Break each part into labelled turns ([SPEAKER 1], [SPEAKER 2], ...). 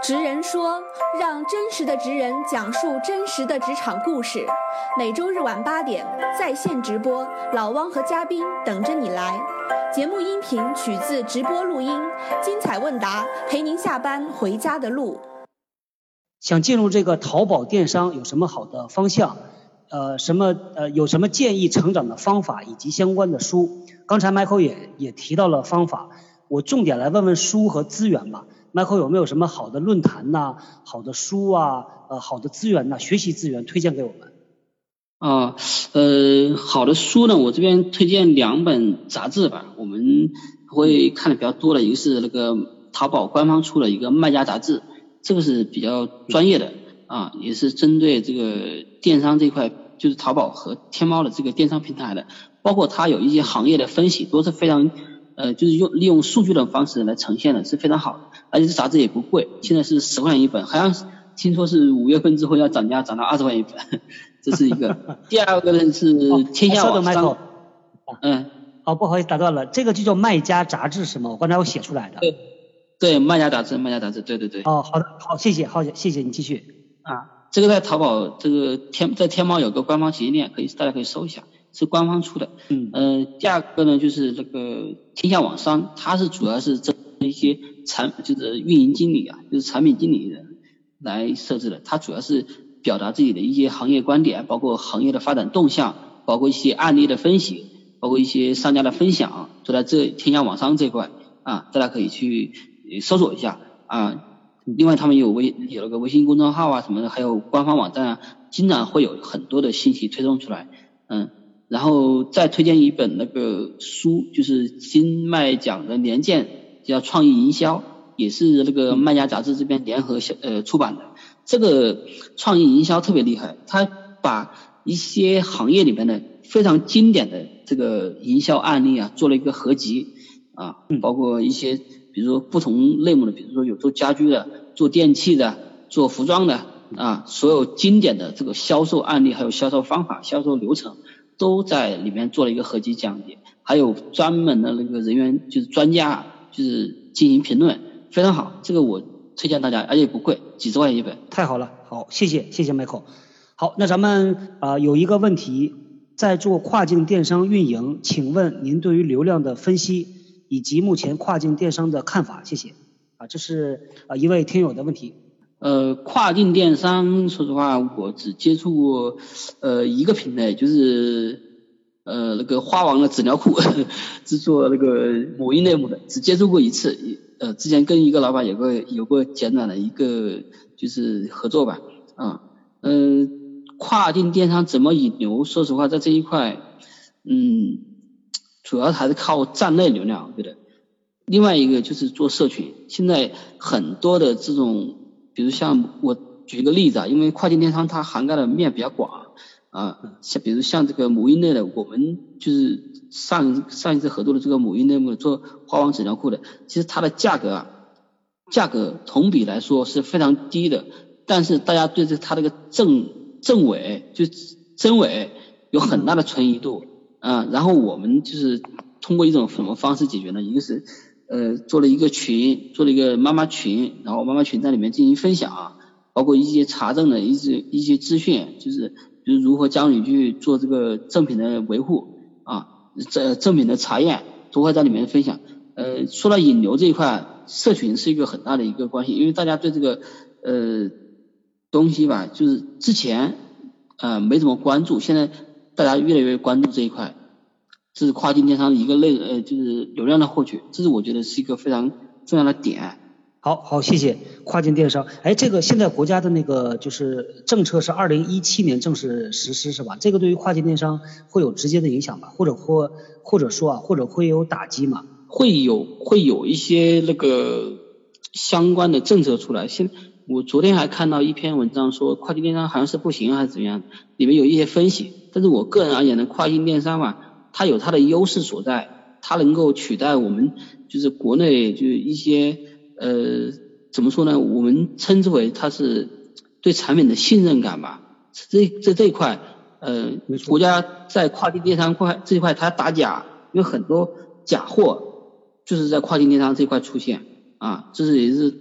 [SPEAKER 1] 职人说：“让真实的职人讲述真实的职场故事。”每周日晚八点在线直播，老汪和嘉宾等着你来。节目音频取自直播录音，精彩问答陪您下班回家的路。
[SPEAKER 2] 想进入这个淘宝电商有什么好的方向？呃，什么呃有什么建议成长的方法以及相关的书？刚才 Michael 也也提到了方法，我重点来问问书和资源吧。Michael 有没有什么好的论坛呐、好的书啊、呃好的资源呐、学习资源推荐给我们？
[SPEAKER 3] 啊，呃，好的书呢，我这边推荐两本杂志吧，我们会看的比较多的，一个是那个淘宝官方出的一个卖家杂志，这个是比较专业的啊，也是针对这个电商这块，就是淘宝和天猫的这个电商平台的，包括它有一些行业的分析，都是非常呃，就是用利用数据的方式来呈现的，是非常好的，而且这杂志也不贵，现在是十块钱一本，好像听说是五月份之后要涨价，涨到二十块钱一本。这是一个，第二个呢是天下网商，嗯，
[SPEAKER 2] 好，不好意思打断了，这个就叫卖家杂志是吗？我刚才我写出来的。
[SPEAKER 3] 对，对，卖家杂志，卖家杂志，对对对。
[SPEAKER 2] 哦，好的，好，谢谢，好，谢谢你继续。
[SPEAKER 3] 啊，这个在淘宝这个天在天猫有个官方旗舰店，可以大家可以搜一下，是官方出的。
[SPEAKER 2] 嗯。
[SPEAKER 3] 呃，第二个呢就是这个天下网商，它是主要是针对一些产就是运营经理啊，就是产品经理人来设置的，它主要是。表达自己的一些行业观点，包括行业的发展动向，包括一些案例的分析，包括一些商家的分享，都在这天下网商这块啊，大家可以去搜索一下啊。另外，他们有微有那个微信公众号啊什么的，还有官方网站啊，经常会有很多的信息推送出来，嗯。然后再推荐一本那个书，就是金麦奖的年鉴，叫创意营销，也是那个卖家杂志这边联合呃出版的。这个创意营销特别厉害，他把一些行业里面的非常经典的这个营销案例啊，做了一个合集啊，包括一些比如说不同类目的，比如说有做家居的、做电器的、做服装的啊，所有经典的这个销售案例，还有销售方法、销售流程，都在里面做了一个合集讲解，还有专门的那个人员就是专家就是进行评论，非常好，这个我。推荐大家，而且不贵，几十块钱一本。
[SPEAKER 2] 太好了，好，谢谢，谢谢 Michael。好，那咱们啊有一个问题，在做跨境电商运营，请问您对于流量的分析以及目前跨境电商的看法？谢谢。啊，这是啊一位听友的问题。
[SPEAKER 3] 呃，跨境电商，说实话，我只接触过呃一个品类，就是呃那个花王的纸尿裤，制作那个母婴类目的，只接触过一次。呃，之前跟一个老板有个有过简短的一个就是合作吧，啊，嗯，跨境电商怎么引流？说实话，在这一块，嗯，主要还是靠站内流量，对的。另外一个就是做社群，现在很多的这种，比如像我举一个例子啊，因为跨境电商它涵盖的面比较广。啊，像比如像这个母婴类的，我们就是上上一次合作的这个母婴类目做花王纸尿裤的，其实它的价格啊，价格同比来说是非常低的，但是大家对这它这个正正伪就真伪有很大的存疑度啊，然后我们就是通过一种什么方式解决呢？一个是呃做了一个群，做了一个妈妈群，然后妈妈群在里面进行分享啊，包括一些查证的一些一些资讯，就是。就是如何教你去做这个正品的维护啊，这正品的查验都会在里面分享。呃，说到引流这一块，社群是一个很大的一个关系，因为大家对这个呃东西吧，就是之前呃没怎么关注，现在大家越来越关注这一块，这是跨境电商的一个类呃就是流量的获取，这是我觉得是一个非常重要的点。
[SPEAKER 2] 好好，谢谢跨境电商。哎，这个现在国家的那个就是政策是二零一七年正式实施是吧？这个对于跨境电商会有直接的影响吧？或者或或者说啊，或者会有打击吗？
[SPEAKER 3] 会有会有一些那个相关的政策出来。现我昨天还看到一篇文章说跨境电商好像是不行还是怎么样，里面有一些分析。但是我个人而言呢，跨境电商嘛，它有它的优势所在，它能够取代我们就是国内就一些。呃，怎么说呢？我们称之为它是对产品的信任感吧。这这这一块，呃，国家在跨境电商块这一块，它打假，因为很多假货就是在跨境电商这块出现啊，这是也是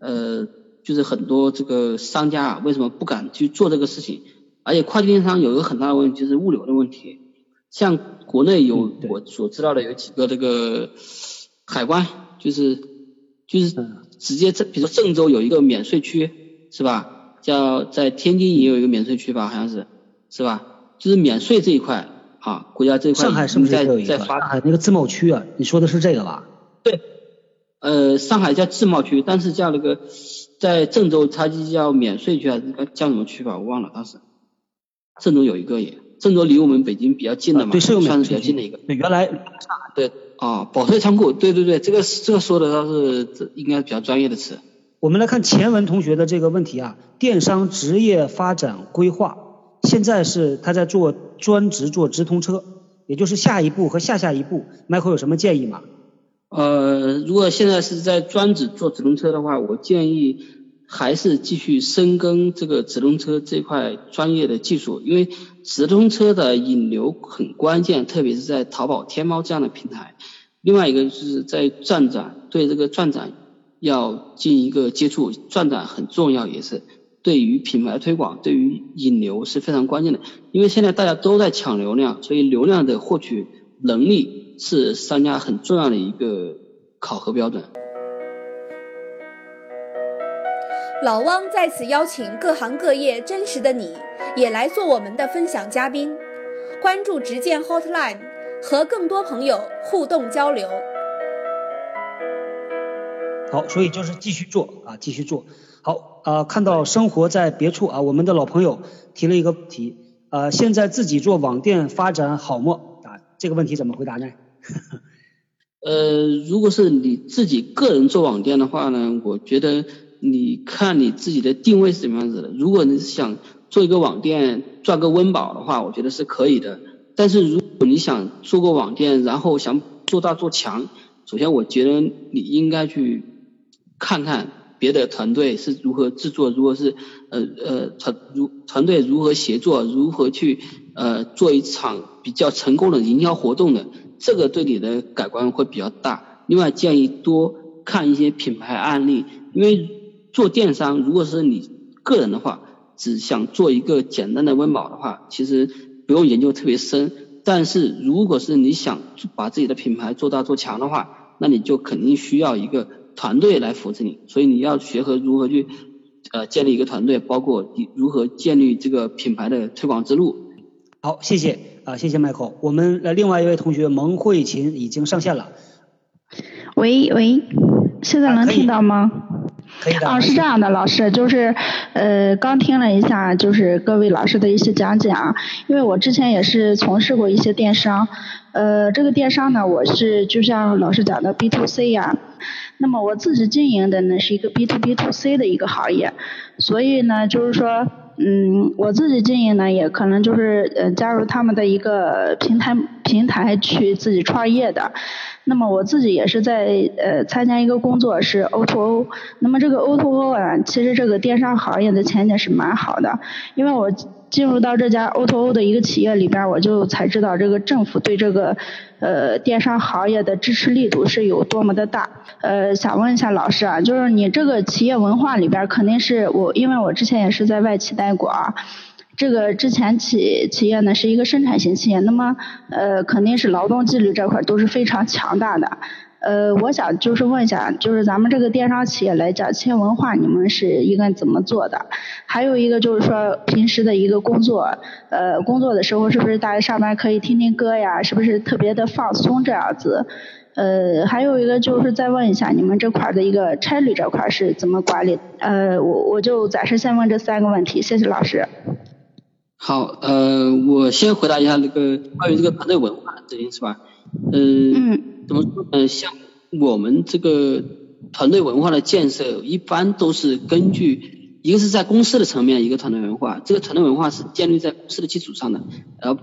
[SPEAKER 3] 呃就是很多这个商家啊，为什么不敢去做这个事情？而且跨境电商有一个很大的问题，就是物流的问题。像国内有我所知道的有几个这个海关，就是就是直接这，比如说郑州有一个免税区，是吧？叫在天津也有一个免税区吧，好像是，是吧？就是免税这一块啊，国家这一块
[SPEAKER 2] 上海是不是
[SPEAKER 3] 在？在发
[SPEAKER 2] 上海那个自贸区啊，你说的是这个吧？
[SPEAKER 3] 对，呃，上海叫自贸区，但是叫那个在郑州，它就叫免税区还是叫什么区吧？我忘了当时。郑州有一个也，郑州离我们北京比较近的嘛，
[SPEAKER 2] 对，是有
[SPEAKER 3] 算
[SPEAKER 2] 免税区
[SPEAKER 3] 是比较近的一个。
[SPEAKER 2] 对，原来
[SPEAKER 3] 对啊，保税仓库，对对对，这个这个说的倒是这应该比较专业的词。
[SPEAKER 2] 我们来看前文同学的这个问题啊，电商职业发展规划，现在是他在做专职做直通车，也就是下一步和下下一步，Michael 有什么建议吗？
[SPEAKER 3] 呃，如果现在是在专职做直通车的话，我建议还是继续深耕这个直通车这块专业的技术，因为直通车的引流很关键，特别是在淘宝、天猫这样的平台。另外一个就是在转展，对这个转展要进一个接触，转展很重要，也是对于品牌推广、对于引流是非常关键的。因为现在大家都在抢流量，所以流量的获取能力是商家很重要的一个考核标准。
[SPEAKER 1] 老汪在此邀请各行各业真实的你，也来做我们的分享嘉宾。关注直见 Hotline，和更多朋友互动交流。
[SPEAKER 2] 好，所以就是继续做啊，继续做好啊。看到生活在别处啊，我们的老朋友提了一个问题啊，现在自己做网店发展好么？啊，这个问题怎么回答呢？
[SPEAKER 3] 呃，如果是你自己个人做网店的话呢，我觉得你看你自己的定位是什么样子的。如果你想做一个网店赚个温饱的话，我觉得是可以的。但是如果你想做个网店，然后想做大做强，首先我觉得你应该去看看别的团队是如何制作，如果是呃呃团如团队如何协作，如何去呃做一场比较成功的营销活动的，这个对你的改观会比较大。另外建议多看一些品牌案例，因为做电商如果是你个人的话，只想做一个简单的温饱的话，其实不用研究特别深。但是如果是你想把自己的品牌做大做强的话，那你就肯定需要一个团队来扶持你，所以你要学和如何去呃建立一个团队，包括你如何建立这个品牌的推广之路。
[SPEAKER 2] 好，谢谢啊，谢谢 Michael。我们呃另外一位同学蒙慧琴已经上线了，
[SPEAKER 4] 喂喂，现在能听到吗？
[SPEAKER 2] 可以的。
[SPEAKER 4] 啊，是这样的，老师，就是呃，刚听了一下，就是各位老师的一些讲解啊，因为我之前也是从事过一些电商，呃，这个电商呢，我是就像老师讲的 B to C 呀，那么我自己经营的呢是一个 B to B to C 的一个行业，所以呢，就是说，嗯，我自己经营呢，也可能就是呃加入他们的一个平台平台去自己创业的。那么我自己也是在呃参加一个工作是 O to O，那么这个 O to O 啊，其实这个电商行业的前景是蛮好的，因为我进入到这家 O to O 的一个企业里边，我就才知道这个政府对这个呃电商行业的支持力度是有多么的大。呃，想问一下老师啊，就是你这个企业文化里边肯定是我，因为我之前也是在外企待过啊。这个之前企企业呢是一个生产型企业，那么呃肯定是劳动纪律这块都是非常强大的。呃，我想就是问一下，就是咱们这个电商企业来讲，企业文化你们是应该怎么做的？还有一个就是说平时的一个工作，呃，工作的时候是不是大家上班可以听听歌呀？是不是特别的放松这样子？呃，还有一个就是再问一下你们这块的一个差旅这块是怎么管理？呃，我我就暂时先问这三个问题，谢谢老师。
[SPEAKER 3] 好，呃，我先回答一下那个关于这个团队文化的事情，是吧？嗯，怎么说呢？像我们这个团队文化的建设，一般都是根据一个是在公司的层面一个团队文化，这个团队文化是建立在公司的基础上的，而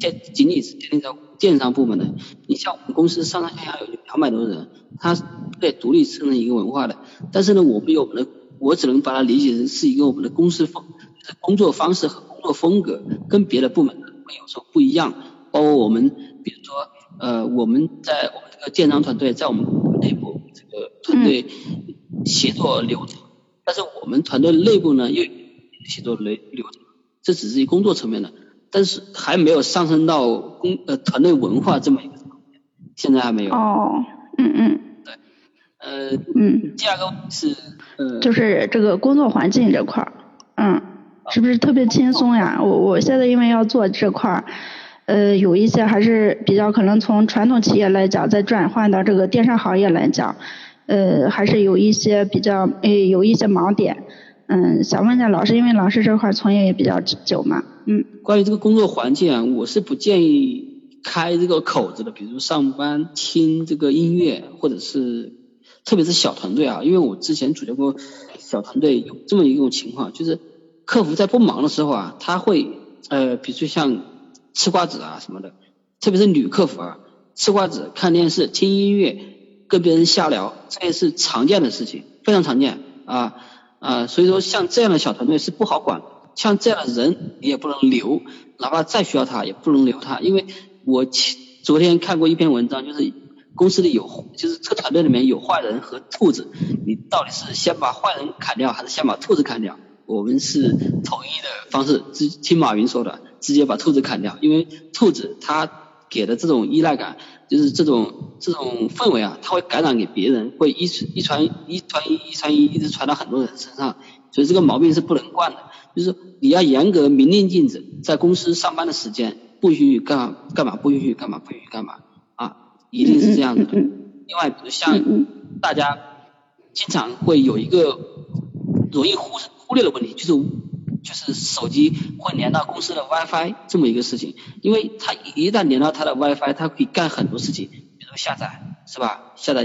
[SPEAKER 3] 建仅仅是建立在电商部门的。你像我们公司上上下下有两百多人，它是可以独立生成一个文化的。但是呢，我们有我们的，我只能把它理解成是一个我们的公司方，就是工作方式和。作风格跟别的部门会有所不一样，包括我们，比如说，呃，我们在我们这个电商团队，在我们内部这个团队协作流程但是我们团队内部呢又写作流流程，这只是一工作层面的，但是还没有上升到工呃团队文化这么一个层面，现在还没有。
[SPEAKER 4] 哦，嗯嗯。
[SPEAKER 3] 对，呃，
[SPEAKER 4] 嗯。
[SPEAKER 3] 第二个是呃，
[SPEAKER 4] 就是这个工作环境这块儿，嗯，是不是特别轻松呀？我我现在因为要做这块儿，呃，有一些还是比较可能从传统企业来讲，再转换到这个电商行业来讲。呃，还是有一些比较，诶，有一些盲点，嗯，想问一下老师，因为老师这块从业也比较久嘛，嗯。
[SPEAKER 3] 关于这个工作环境啊，我是不建议开这个口子的，比如上班听这个音乐，或者是特别是小团队啊，因为我之前组建过小团队，有这么一种情况，就是客服在不忙的时候啊，他会呃，比如说像吃瓜子啊什么的，特别是女客服啊，吃瓜子、看电视、听音乐。跟别人瞎聊，这也是常见的事情，非常常见啊啊，所以说像这样的小团队是不好管，像这样的人你也不能留，哪怕再需要他也不能留他，因为我昨天看过一篇文章，就是公司里有，就是这个团队里面有坏人和兔子，你到底是先把坏人砍掉，还是先把兔子砍掉？我们是统一的方式，直听马云说的，直接把兔子砍掉，因为兔子它给的这种依赖感。就是这种这种氛围啊，它会感染给别人，会一传一传一传一一传一，一直传到很多人身上，所以这个毛病是不能惯的。就是你要严格明令禁止，在公司上班的时间不允许干干嘛，不允许干嘛，不允许干嘛啊，一定是这样子的。另外，比如像大家经常会有一个容易忽视忽略的问题，就是。就是手机会连到公司的 WiFi 这么一个事情，因为它一旦连到它的 WiFi，它可以干很多事情，比如下载，是吧？下载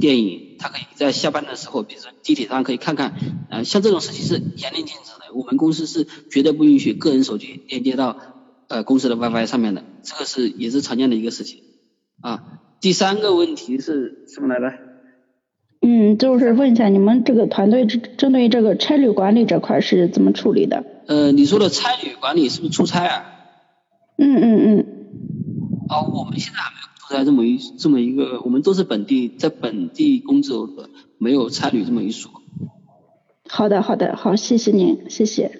[SPEAKER 3] 电影，它可以在下班的时候，比如说地铁上可以看看，呃，像这种事情是严令禁止的。我们公司是绝对不允许个人手机连接到呃公司的 WiFi 上面的，这个是也是常见的一个事情啊。第三个问题是什么来着？
[SPEAKER 4] 嗯，就是问一下你们这个团队针针对这个差旅管理这块是怎么处理的？
[SPEAKER 3] 呃，你说的差旅管理是不是出差啊？
[SPEAKER 4] 嗯嗯嗯。
[SPEAKER 3] 哦，我们现在还没有出差这么一这么一个，我们都是本地在本地工作的，没有差旅这么一说。
[SPEAKER 4] 好的好的，好，谢谢您，谢谢。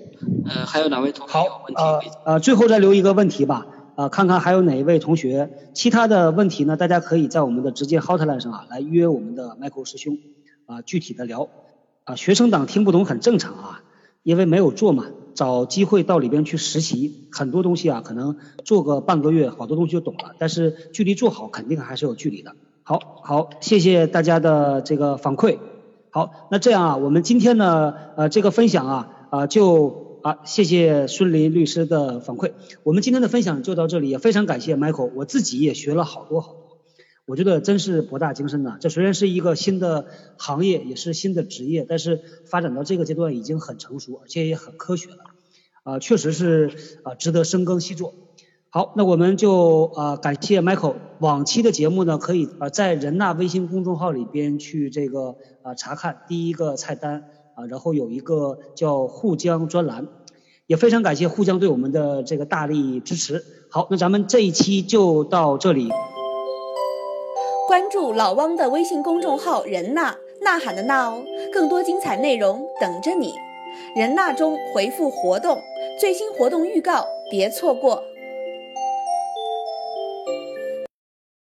[SPEAKER 3] 呃，还有哪位同学有问题？
[SPEAKER 2] 呃呃，最后再留一个问题吧，呃，看看还有哪一位同学，其他的问题呢？大家可以在我们的直接 hotline 上啊来约我们的 Michael 师兄啊，具体的聊啊。学生党听不懂很正常啊，因为没有做嘛。找机会到里边去实习，很多东西啊，可能做个半个月，好多东西就懂了。但是距离做好，肯定还是有距离的。好，好，谢谢大家的这个反馈。好，那这样啊，我们今天呢，呃，这个分享啊，啊，就啊，谢谢孙林律师的反馈。我们今天的分享就到这里，也非常感谢 Michael，我自己也学了好多好多。我觉得真是博大精深呐！这虽然是一个新的行业，也是新的职业，但是发展到这个阶段已经很成熟，而且也很科学了。啊，确实是啊，值得深耕细作。好，那我们就啊感谢 Michael。往期的节目呢，可以啊在人纳微信公众号里边去这个啊查看第一个菜单啊，然后有一个叫沪江专栏。也非常感谢沪江对我们的这个大力支持。好，那咱们这一期就到这里。
[SPEAKER 1] 关注老汪的微信公众号“人呐呐喊”的呐哦，更多精彩内容等着你。人呐中回复“活动”，最新活动预告别错过。